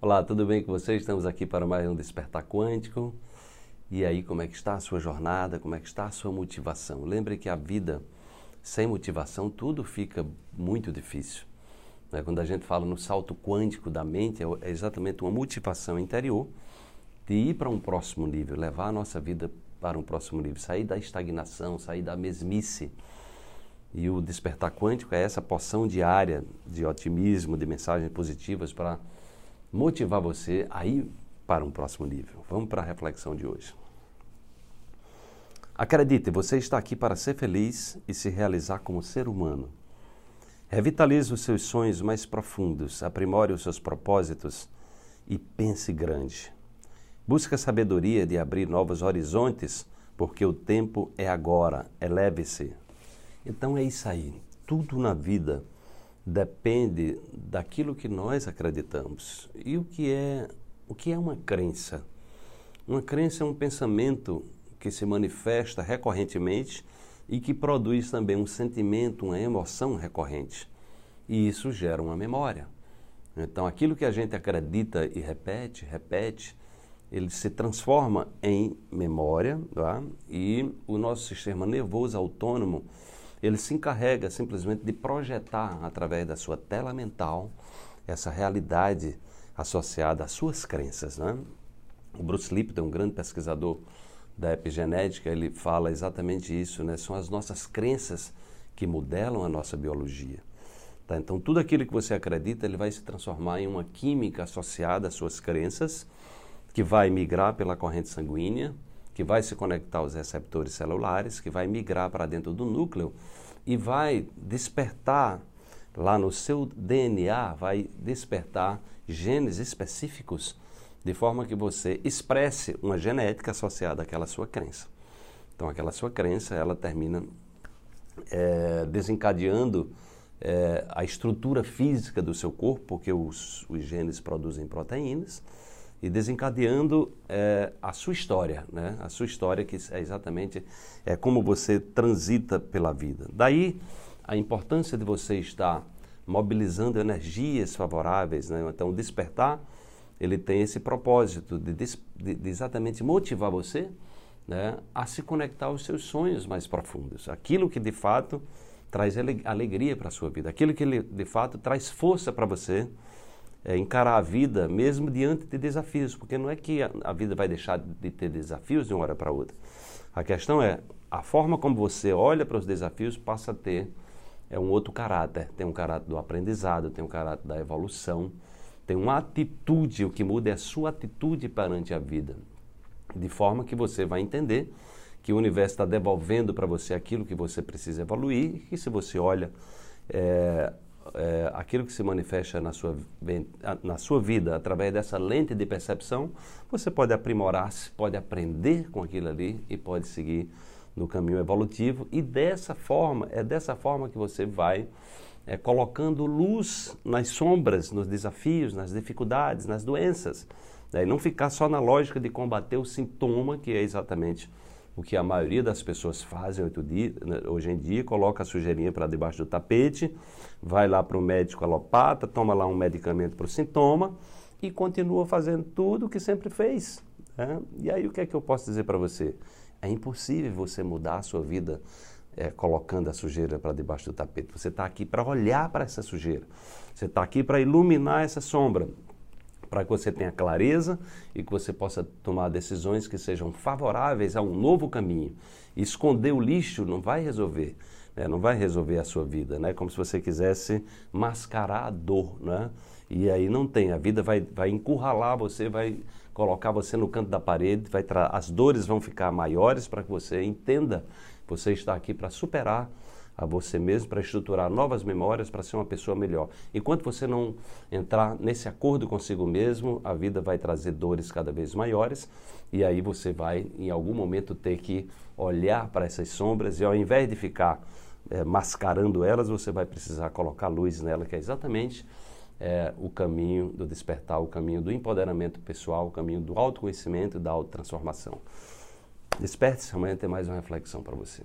Olá, tudo bem com vocês? Estamos aqui para mais um Despertar Quântico. E aí, como é que está a sua jornada? Como é que está a sua motivação? Lembre que a vida sem motivação tudo fica muito difícil. Né? Quando a gente fala no salto quântico da mente, é, é exatamente uma motivação interior de ir para um próximo nível, levar a nossa vida para um próximo nível, sair da estagnação, sair da mesmice. E o despertar quântico é essa poção diária de otimismo, de mensagens positivas para motivar você a ir para um próximo nível. Vamos para a reflexão de hoje. Acredite, você está aqui para ser feliz e se realizar como ser humano. Revitalize os seus sonhos mais profundos, aprimore os seus propósitos e pense grande. Busque a sabedoria de abrir novos horizontes, porque o tempo é agora. Eleve-se. Então é isso aí. Tudo na vida depende daquilo que nós acreditamos. E o que é o que é uma crença? Uma crença é um pensamento que se manifesta recorrentemente e que produz também um sentimento, uma emoção recorrente. E isso gera uma memória. Então, aquilo que a gente acredita e repete, repete, ele se transforma em memória, tá? e o nosso sistema nervoso autônomo ele se encarrega simplesmente de projetar através da sua tela mental essa realidade associada às suas crenças. Né? O Bruce Lipton, um grande pesquisador da epigenética, ele fala exatamente isso, né? são as nossas crenças que modelam a nossa biologia. Tá? Então, tudo aquilo que você acredita, ele vai se transformar em uma química associada às suas crenças, que vai migrar pela corrente sanguínea, que vai se conectar aos receptores celulares, que vai migrar para dentro do núcleo e vai despertar lá no seu DNA, vai despertar genes específicos de forma que você expresse uma genética associada àquela sua crença. Então, aquela sua crença, ela termina é, desencadeando é, a estrutura física do seu corpo, porque os, os genes produzem proteínas, e desencadeando é, a sua história, né? a sua história que é exatamente é como você transita pela vida. Daí a importância de você estar mobilizando energias favoráveis, né? então despertar ele tem esse propósito de, de, de exatamente motivar você né? a se conectar aos seus sonhos mais profundos, aquilo que de fato traz alegria para a sua vida, aquilo que de fato traz força para você é, encarar a vida mesmo diante de desafios, porque não é que a, a vida vai deixar de ter desafios de uma hora para outra. A questão é a forma como você olha para os desafios passa a ter é um outro caráter. Tem um caráter do aprendizado, tem um caráter da evolução, tem uma atitude. O que muda é a sua atitude perante a vida, de forma que você vai entender que o universo está devolvendo para você aquilo que você precisa evoluir e que se você olha é, é, aquilo que se manifesta na sua, na sua vida através dessa lente de percepção, você pode aprimorar-se, pode aprender com aquilo ali e pode seguir no caminho evolutivo. E dessa forma, é dessa forma que você vai é, colocando luz nas sombras, nos desafios, nas dificuldades, nas doenças. Né? E não ficar só na lógica de combater o sintoma, que é exatamente o que a maioria das pessoas fazem né, hoje em dia, coloca a sujeirinha para debaixo do tapete, vai lá para o médico alopata, toma lá um medicamento para o sintoma e continua fazendo tudo o que sempre fez. Né? E aí o que é que eu posso dizer para você? É impossível você mudar a sua vida é, colocando a sujeira para debaixo do tapete. Você está aqui para olhar para essa sujeira. Você está aqui para iluminar essa sombra para que você tenha clareza e que você possa tomar decisões que sejam favoráveis a um novo caminho. Esconder o lixo não vai resolver, né? não vai resolver a sua vida, né? como se você quisesse mascarar a dor. Né? E aí não tem, a vida vai, vai encurralar você, vai colocar você no canto da parede, vai as dores vão ficar maiores para que você entenda que você está aqui para superar a você mesmo, para estruturar novas memórias, para ser uma pessoa melhor. Enquanto você não entrar nesse acordo consigo mesmo, a vida vai trazer dores cada vez maiores e aí você vai, em algum momento, ter que olhar para essas sombras e ao invés de ficar é, mascarando elas, você vai precisar colocar luz nela, que é exatamente é, o caminho do despertar, o caminho do empoderamento pessoal, o caminho do autoconhecimento e da autotransformação. Desperte-se, amanhã tem mais uma reflexão para você.